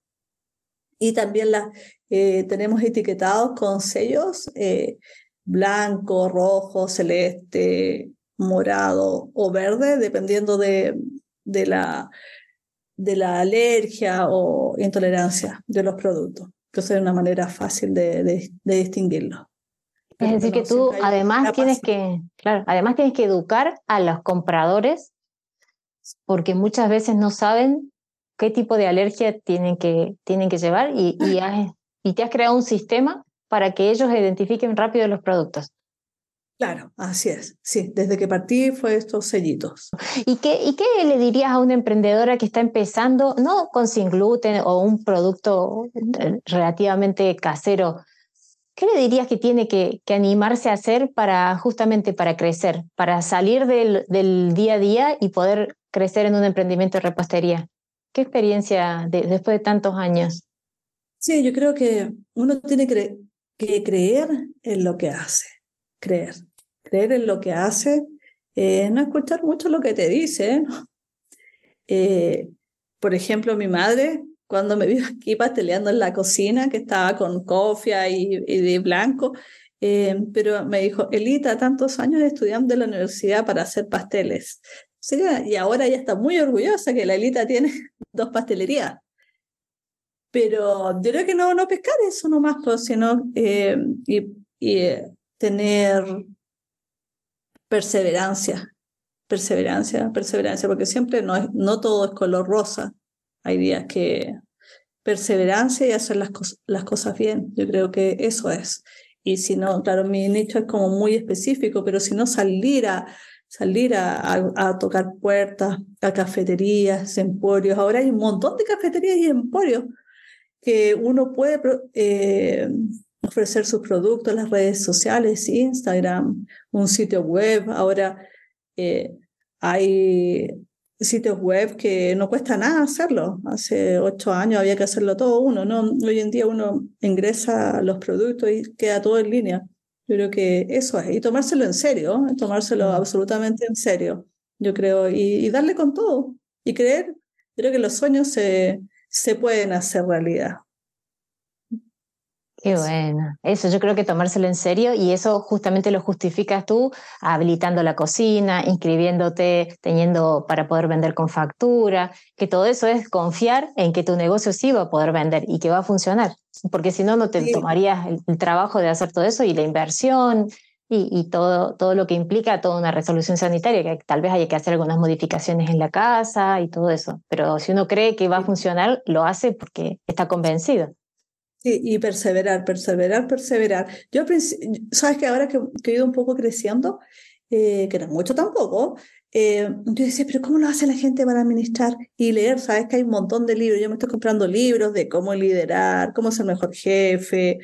Y también la, eh, tenemos etiquetados con sellos eh, blanco, rojo, celeste, morado o verde, dependiendo de, de, la, de la alergia o intolerancia de los productos. Entonces, es una manera fácil de, de, distinguirlo. Es decir, que tú además tienes que, claro, además tienes que educar a los compradores porque muchas veces no saben qué tipo de alergia tienen que, tienen que llevar y, y, te has creado un sistema para que ellos identifiquen rápido los productos. Claro, así es. Sí, desde que partí fue estos sellitos. ¿Y qué, ¿Y qué le dirías a una emprendedora que está empezando, no con sin gluten o un producto relativamente casero? ¿Qué le dirías que tiene que, que animarse a hacer para justamente para crecer, para salir del, del día a día y poder crecer en un emprendimiento de repostería. ¿Qué experiencia después de tantos años? Sí, yo creo que uno tiene que, creer en lo que hace, creer, creer en lo que hace, eh, no escuchar mucho lo que te dice. Eh, por ejemplo, mi madre, cuando me vio aquí pasteleando en la cocina, que estaba con cofia y, de blanco, eh, pero me dijo, Elita, tantos años estudiando en la universidad para hacer pasteles. Y ahora ella está muy orgullosa que la Elita tiene dos pastelerías. Pero yo creo que no, no pescar eso nomás, pues, sino eh, y, eh, tener perseverancia, perseverancia, perseverancia, porque siempre no, no todo es color rosa. Hay días que perseverancia y hacer las, las cosas bien. Yo creo que eso es. Y si no, claro, mi nicho es como muy específico, pero si no salir a salir a, a, tocar puertas, a cafeterías, emporios. Ahora hay un montón de cafeterías y emporios que uno puede eh, ofrecer sus productos en las redes sociales, Instagram, un sitio web. Ahora eh, hay sitios web que no cuesta nada hacerlo. Hace ocho años había que hacerlo todo uno, ¿no? Hoy en día uno ingresa los productos y queda todo en línea. Yo creo que eso es, y tomárselo en serio, tomárselo mm. absolutamente en serio, yo creo, y, y darle con todo, y creer, creo que los sueños se, se pueden hacer realidad. Qué bueno. Eso yo creo que tomárselo en serio y eso justamente lo justificas tú habilitando la cocina, inscribiéndote, teniendo para poder vender con factura, que todo eso es confiar en que tu negocio sí va a poder vender y que va a funcionar, porque si no, no te tomarías el, trabajo de hacer todo eso y la inversión y, todo, todo lo que implica toda una resolución sanitaria, que tal vez haya que hacer algunas modificaciones en la casa y todo eso. Pero si uno cree que va a funcionar, lo hace porque está convencido. Sí, y perseverar, perseverar, perseverar. Yo, sabes que ahora que, he ido un poco creciendo, eh, que no mucho tampoco, eh, yo decía, pero ¿cómo lo hace la gente para administrar y leer? Sabes que hay un montón de libros. Yo me estoy comprando libros de cómo liderar, cómo ser mejor jefe,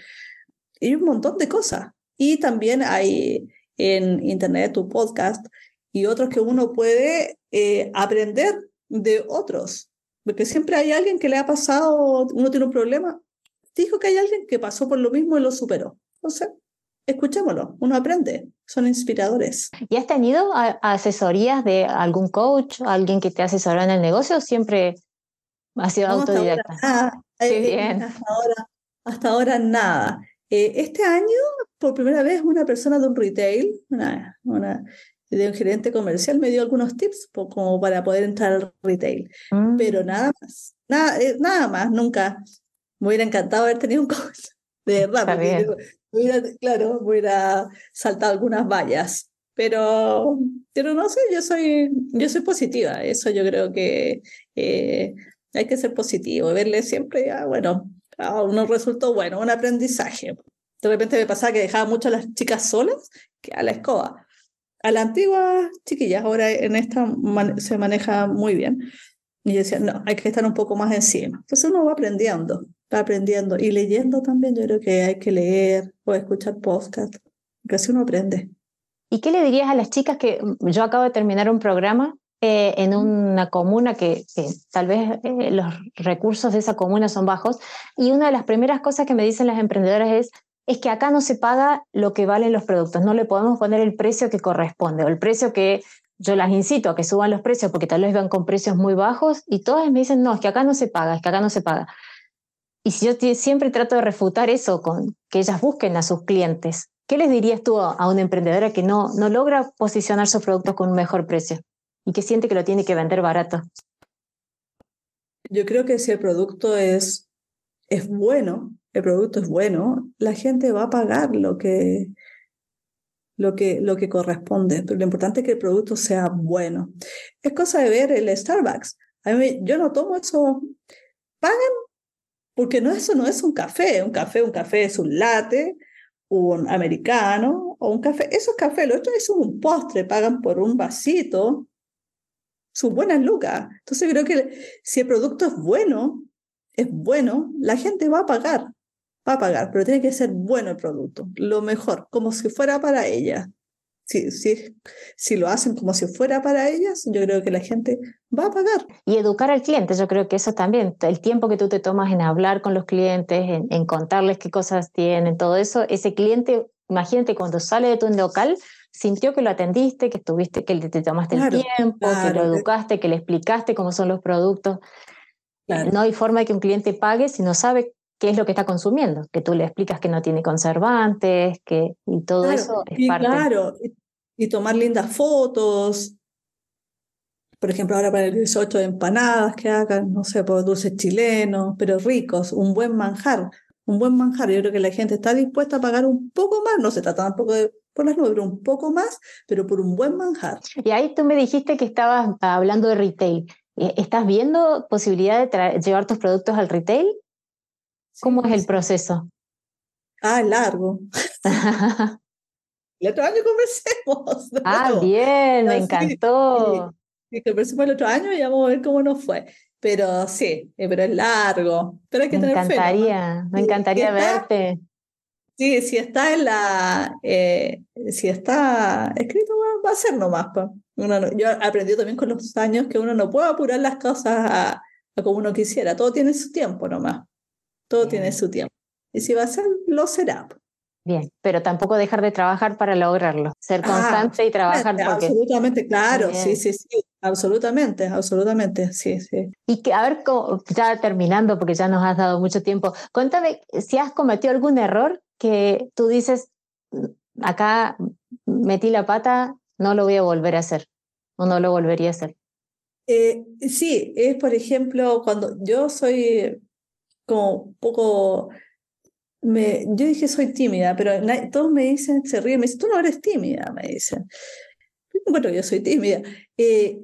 y un montón de cosas. Y también hay en Internet tu podcast y otros que uno puede eh, aprender de otros. Porque siempre hay alguien que le ha pasado, uno tiene un problema, dijo que hay alguien que pasó por lo mismo y lo superó. Entonces, escuchémoslo, uno aprende, son inspiradores. ¿Y has tenido asesorías de algún coach, alguien que te asesoró en el negocio o siempre has sido autodidacta? Hasta eh, bien. Hasta ahora, hasta ahora nada. Eh, este año, por primera vez, una persona de un retail, una, una, de un gerente comercial, me dio algunos tips como para poder entrar al retail, mm. pero nada más, nada, eh, nada más, nunca. Me hubiera encantado haber tenido un coach, de verdad, hubiera, claro, hubiera saltado algunas vallas, pero, pero no sé, yo soy, yo soy positiva, eso yo creo que eh, hay que ser positivo, verle siempre, ah, bueno, a uno resultó bueno, un aprendizaje. De repente me pasaba que dejaba mucho a las chicas solas que a la escoba. A la antigua chiquillas, ahora en esta se maneja muy bien. Y yo decía, no, hay que estar un poco más encima. Entonces uno va aprendiendo, aprendiendo. Y leyendo también, yo creo que hay que leer o escuchar podcast, porque así uno aprende. ¿Y qué le dirías a las chicas que yo acabo de terminar un programa eh, en una comuna que, tal vez eh, los recursos de esa comuna son bajos. Y una de las primeras cosas que me dicen las emprendedoras es, es que acá no se paga lo que valen los productos, no le podemos poner el precio que corresponde o el precio que yo las incito a que suban los precios porque tal vez van con precios muy bajos y todas me dicen, no, es que acá no se paga, es que acá no se paga. Y si yo siempre trato de refutar eso con que ellas busquen a sus clientes, ¿qué les dirías tú a una emprendedora que no, no logra posicionar sus productos con un mejor precio? y que siente que lo tiene que vender barato? Yo creo que si el producto es, es bueno, el producto es bueno, la gente va a pagar lo que, lo que, lo que corresponde. Pero lo importante es que el producto sea bueno. Es cosa de ver el Starbucks. A mí, yo no tomo eso. Pagan porque no, eso no es un café. Un café, un café es un latte, un americano o un café. Eso es café. Lo otro es un postre. Pagan por un vasito sus buenas lucas. Entonces creo que si el producto es bueno, es bueno, la gente va a pagar, va a pagar, pero tiene que ser bueno el producto, lo mejor, como si fuera para ella. Si, si, si lo hacen como si fuera para ellas, yo creo que la gente va a pagar. Y educar al cliente, yo creo que eso también, el tiempo que tú te tomas en hablar con los clientes, en, en contarles qué cosas tienen, todo eso, ese cliente, imagínate cuando sale de tu local, sintió que lo atendiste, que estuviste, que te tomaste el tiempo, que lo educaste, que le explicaste cómo son los productos. No hay forma de que un cliente pague si no sabe qué es lo que está consumiendo, que tú le explicas que no tiene conservantes, que y todo eso es y parte. Claro, y, tomar lindas fotos. Por ejemplo, ahora para el 18 de empanadas que hagan, no sé, por dulces chilenos, pero ricos, un buen manjar, un buen manjar. Yo creo que la gente está dispuesta a pagar un poco más, no se trata tampoco de por las nubes, un poco más, pero por un buen manjar. Y ahí tú me dijiste que estabas hablando de retail. Eh, ¿Estás viendo posibilidad de llevar tus productos al retail? ¿Cómo es el proceso? Ah, largo. el otro año conversemos. Ah, bien, me encantó. Sí, conversemos el otro año y vamos a ver cómo nos fue. Pero sí, eh, pero es largo. Pero hay que me tener encantaría, me encantaría verte. Sí, si está en la, eh, si está escrito, va a ser nomás. Uno yo aprendí también con los años que uno no puede apurar las cosas a, como uno quisiera. Todo tiene su tiempo nomás. Todo tiene su tiempo. Y si va a ser, lo será. Bien, pero tampoco dejar de trabajar para lograrlo. Ser ah, constante y trabajar. Porque... Absolutamente, claro. Sí, sí, sí. Absolutamente, absolutamente. Sí, sí. Y que, a ver, ya terminando, porque ya nos has dado mucho tiempo, cuéntame si has cometido algún error que tú dices, acá metí la pata, no lo voy a volver a hacer o no lo volvería a hacer? Eh, sí, es por ejemplo cuando yo soy como poco, me, yo dije soy tímida, pero todos me dicen, se ríen, me dicen, tú no eres tímida, me dicen. Bueno, yo soy tímida. Eh,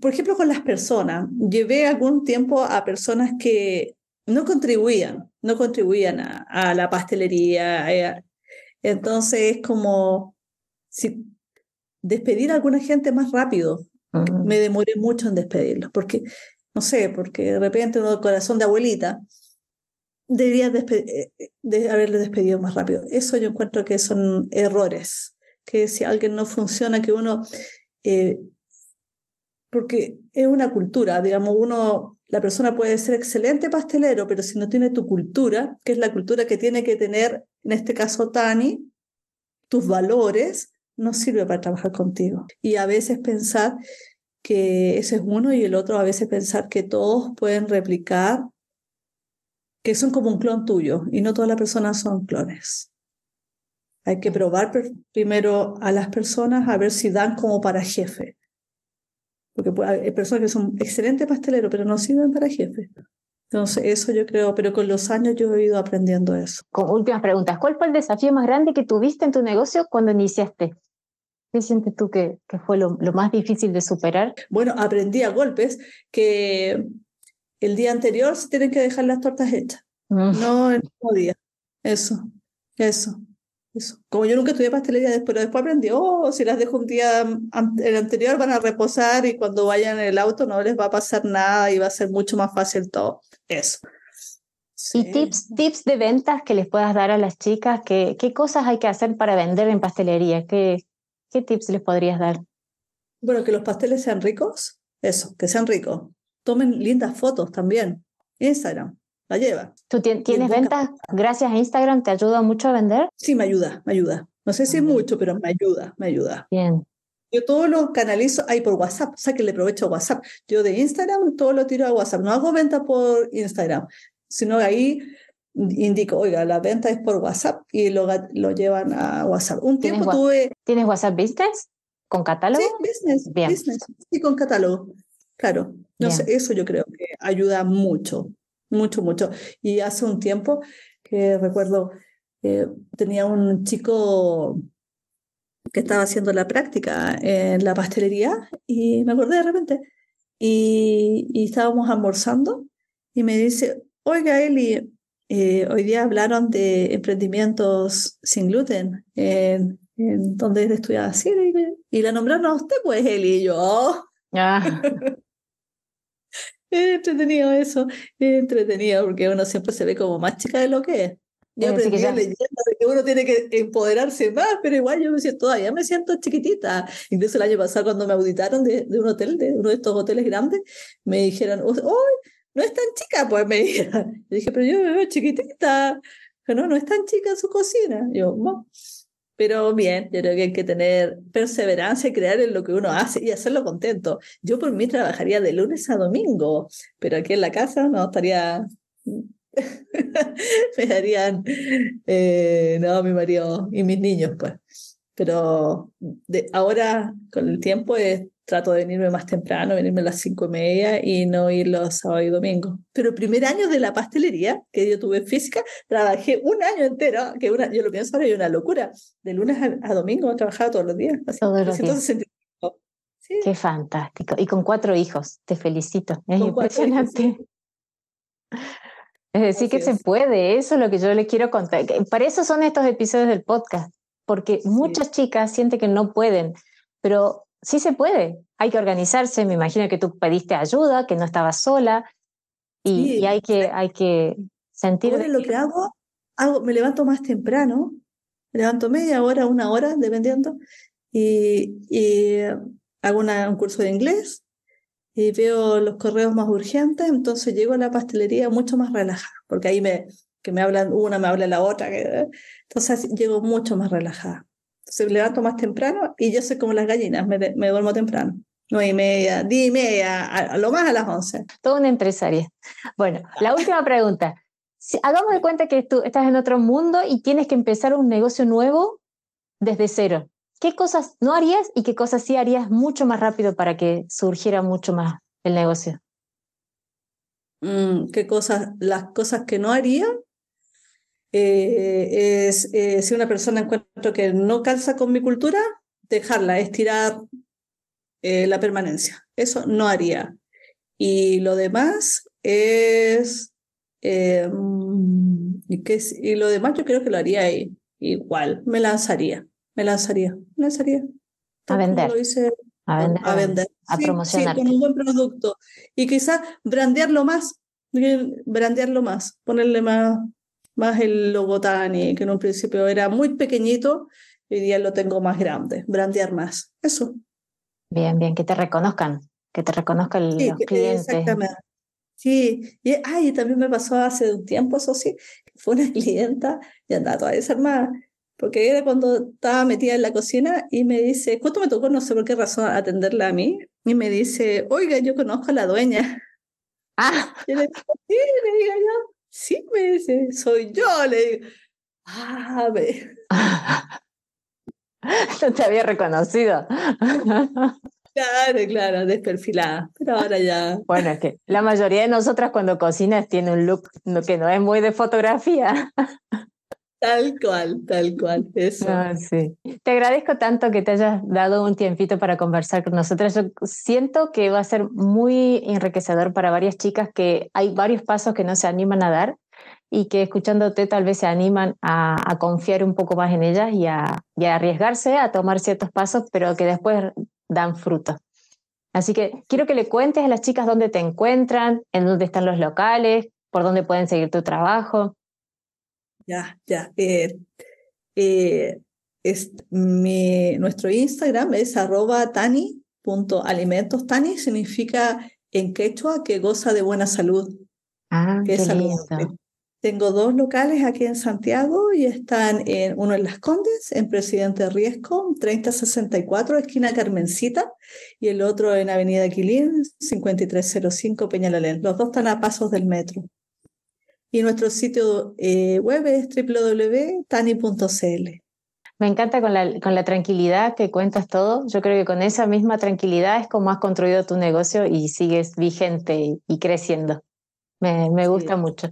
por ejemplo, con las personas, llevé algún tiempo a personas que no contribuían, no contribuían a, la pastelería. Eh, entonces es como si despedir a alguna gente más rápido. Me demoré mucho en despedirlos, porque, no sé, porque de repente uno corazón de abuelita debería eh, de haberle despedido más rápido. Eso yo encuentro que son errores, que si alguien no funciona, que uno, eh, porque es una cultura, digamos, uno la persona puede ser excelente pastelero, pero si no tiene tu cultura, que es la cultura que tiene que tener, en este caso Tani, tus valores, no sirve para trabajar contigo. Y a veces pensar que ese es uno y el otro, a veces pensar que todos pueden replicar, que son como un clon tuyo y no todas las personas son clones. Hay que probar primero a las personas a ver si dan como para jefe. Porque hay personas que son excelentes pasteleros, pero no sirven para jefe. Entonces, eso yo creo, pero con los años yo he ido aprendiendo eso. Con últimas preguntas, ¿cuál fue el desafío más grande que tuviste en tu negocio cuando iniciaste? ¿Qué sientes tú que, que fue lo, lo, más difícil de superar? Bueno, aprendí a golpes que el día anterior se tienen que dejar las tortas hechas, mm. no el mismo día. Eso, eso. Como yo nunca estudié pastelería, después, después aprendí, oh, si las dejo un día el anterior van a reposar y cuando vayan en el auto no les va a pasar nada y va a ser mucho más fácil todo. Eso. ¿Y tips, tips de ventas que les puedas dar a las chicas? ¿Qué, qué cosas hay que hacer para vender en pastelería? ¿Qué, ¿Qué tips les podrías dar? Bueno, que los pasteles sean ricos, eso, que sean ricos. Tomen lindas fotos también. Instagram, la lleva. ¿Tú tienes ventas gracias a Instagram? ¿Te ayuda mucho a vender? Sí, me ayuda, me ayuda. No sé si es mucho, pero me ayuda, me ayuda. Bien. Yo todo lo canalizo ahí por WhatsApp, le provecho a WhatsApp. Yo de Instagram todo lo tiro a WhatsApp. No hago venta por Instagram, sino ahí indico, oiga, la venta es por WhatsApp y lo, lo llevan a WhatsApp. Un tiempo tuve... ¿Tienes WhatsApp Business? ¿Con catálogo? Sí, business, Bien. business. Sí, con catálogo. Claro. No sé, eso yo creo que ayuda mucho mucho, mucho. Y hace un tiempo que recuerdo, eh, tenía un chico que estaba haciendo la práctica en la pastelería y me acordé de repente y, y estábamos almorzando y me dice, oiga Eli, eh, hoy día hablaron de emprendimientos sin gluten en, en donde estudiaba así y, la nombraron a usted pues Eli y yo. Oh". Ah. Es entretenido eso, es entretenido porque uno siempre se ve como más chica de lo que es. Yo aprendí leyendo que uno tiene que empoderarse más, pero igual yo me siento, todavía me siento chiquitita. Incluso el año pasado cuando me auditaron de, de un hotel, de uno de estos hoteles grandes, me dijeron, ¡Uy, no es tan chica! Pues me dijeron. Yo dije, pero yo me veo chiquitita. no, no es tan chica su cocina. Yo, no. Pero bien, yo creo que hay que tener perseverancia y crear en lo que uno hace y hacerlo contento. Yo por mí trabajaría de lunes a domingo, pero aquí en la casa no estaría me darían, eh, no, mi marido y mis niños, pues. Pero de, ahora, con el tiempo, trato de venirme más temprano, venirme a las cinco y media y no ir los sábados y domingos. Pero el primer año de la pastelería que yo tuve en física, trabajé un año entero, que una, yo lo pienso ahora, y una locura. De lunes a, domingo trabajaba todos los días. todos los días. Qué fantástico. Y con cuatro hijos, te felicito. Es impresionante. Es decir, que se puede, eso es lo que yo les quiero contar. Para eso son estos episodios del podcast, porque muchas chicas sienten que no pueden, pero sí se puede. Hay que organizarse, me imagino que tú pediste ayuda, que no estabas sola, y, hay, que, hay que sentir... Ahora lo que hago, hago, me levanto más temprano, me levanto media hora, una hora, dependiendo, y, y hago un curso de inglés, y veo los correos más urgentes, entonces llego a la pastelería mucho más relajada, porque ahí me, que me hablan una, me habla la otra, que, entonces llego mucho más relajada. Entonces me levanto más temprano y yo soy como las gallinas, me, me duermo temprano. Nueve y media, diez y media, a, lo más a las once. Toda una empresaria. Bueno, la última pregunta. Si, hagamos de cuenta que tú estás en otro mundo y tienes que empezar un negocio nuevo desde cero. ¿Qué cosas no harías y qué cosas sí harías mucho más rápido para que surgiera mucho más el negocio? Mm, ¿Qué cosas? Las cosas que no haría eh, es eh, si una persona encuentro que no calza con mi cultura, dejarla, estirar eh, la permanencia. Eso no haría. Y lo demás es, mm, y, que, y lo demás yo creo que lo haría igual, me lanzaría me lanzaría, me lanzaría. A vender. a vender. A, vender. a promocionar. con un buen producto. Y quizás brandearlo más, brandearlo más, ponerle más, más el logo Tani, que en un principio era muy pequeñito, hoy día lo tengo más grande, brandear más. Eso. Bien, bien, que te reconozcan, que te reconozcan los clientes. Exactamente. Sí, y ay, también me pasó hace un tiempo, eso sí, fue una clienta y andaba toda desarmada porque era cuando estaba metida en la cocina y me dice, ¿cuánto me tocó? No sé por qué razón atenderla a mí. Y me dice, oiga, yo conozco a la dueña. Ah. Y le digo, sí, le digo yo, sí, me dice, soy yo. Le digo, ah, me... no te había reconocido. Claro, claro, desperfilada, pero ahora ya. Bueno, es que la mayoría de nosotras cuando cocinas tiene un look que no es muy de fotografía. Tal cual, tal cual, eso. Ah, sí. Te agradezco tanto que te hayas dado un tiempito para conversar con nosotros. Yo siento que va a ser muy enriquecedor para varias chicas que hay varios pasos que no se animan a dar y que escuchándote tal vez se animan a, confiar un poco más en ellas y a arriesgarse a tomar ciertos pasos, pero que después dan fruto. Así que quiero que le cuentes a las chicas dónde te encuentran, en dónde están los locales, por dónde pueden seguir tu trabajo. Ya, ya. Eh, eh, es mi, nuestro Instagram es arroba tani.alimentos. Tani significa en quechua que goza de buena salud. Ah, qué Tengo dos locales aquí en Santiago y están en, uno en Las Condes, en Presidente Riesco, 3064, esquina Carmencita, y el otro en Avenida Quilín, 5305 Peñalalén. Los dos están a pasos del metro. Y nuestro sitio eh, web es www.tani.cl. Me encanta con la, con la tranquilidad que cuentas todo. Yo creo que con esa misma tranquilidad es como has construido tu negocio y sigues vigente y, creciendo. Me, me gusta mucho.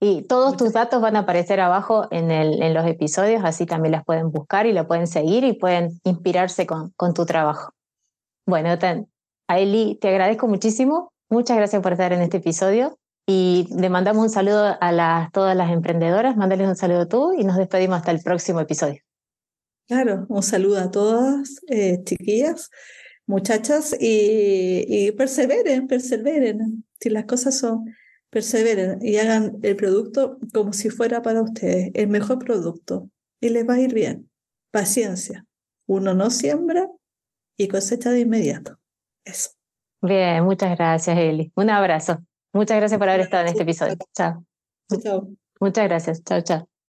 Y todos tus datos van a aparecer abajo en, el, en los episodios, así también las pueden buscar y la pueden seguir y pueden inspirarse con, con tu trabajo. Bueno, a Eli, te agradezco muchísimo. Muchas gracias por estar en este episodio. Y le mandamos un saludo a todas las emprendedoras, mándales un saludo tú y nos despedimos hasta el próximo episodio. Claro, un saludo a todas, eh, chiquillas, muchachas, y, y, perseveren, perseveren. Si las cosas son, perseveren y hagan el producto como si fuera para ustedes, el mejor producto, y les va a ir bien. Paciencia. Uno no siembra y cosecha de inmediato. Eso. Bien, muchas gracias, Eli. Un abrazo. Muchas gracias por haber estado en este episodio. Chao. Chao. Muchas gracias. Chao, chao.